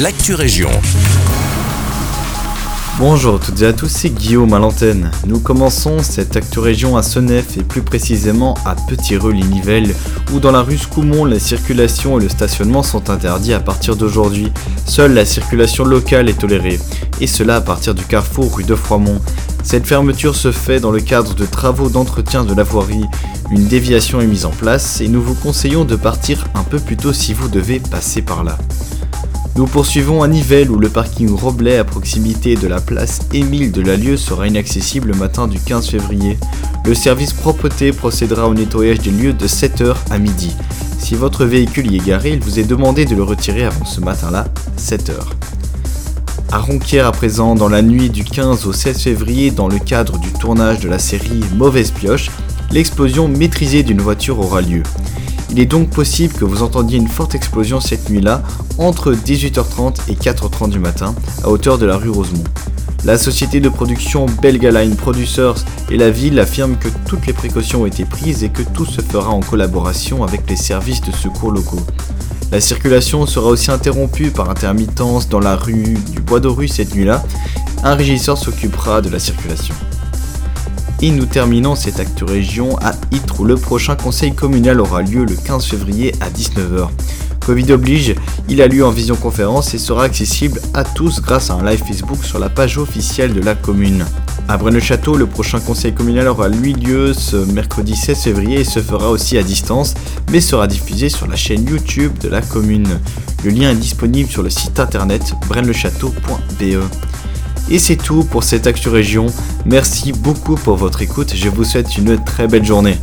l'actu région. Bonjour à toutes et à tous, c'est Guillaume à l'antenne. Nous commençons cette actu région à Senef et plus précisément à Petit-Reux-les-Nivelles où dans la rue Scoumont la circulation et le stationnement sont interdits à partir d'aujourd'hui. Seule la circulation locale est tolérée et cela à partir du carrefour rue de Froimont. Cette fermeture se fait dans le cadre de travaux d'entretien de la voirie. Une déviation est mise en place et nous vous conseillons de partir un peu plus tôt si vous devez passer par là. Nous poursuivons à Nivelles où le parking Roblet à proximité de la place Émile de Lalieu sera inaccessible le matin du 15 février. Le service propreté procédera au nettoyage des lieux de 7h à midi. Si votre véhicule y est garé, il vous est demandé de le retirer avant ce matin-là, 7h. À Ronquière à présent, dans la nuit du 15 au 16 février, dans le cadre du tournage de la série Mauvaise Pioche, l'explosion maîtrisée d'une voiture aura lieu. Il est donc possible que vous entendiez une forte explosion cette nuit-là, entre 18h30 et 4h30 du matin, à hauteur de la rue Rosemont. La société de production Belgaline Producers et la ville affirment que toutes les précautions ont été prises et que tout se fera en collaboration avec les services de secours locaux. La circulation sera aussi interrompue par intermittence dans la rue du Bois de Rue cette nuit-là. Un régisseur s'occupera de la circulation. Et nous terminons cette actu région à Ytre où le prochain conseil communal aura lieu le 15 février à 19h. Covid oblige, il a lieu en visioconférence et sera accessible à tous grâce à un live Facebook sur la page officielle de la commune. À Braine-le-Château, le prochain conseil communal aura lieu ce mercredi 16 février et se fera aussi à distance, mais sera diffusé sur la chaîne YouTube de la commune. Le lien est disponible sur le site internet braine-le-château.be. Et c'est tout pour cette Actu Région. Merci beaucoup pour votre écoute. Je vous souhaite une très belle journée.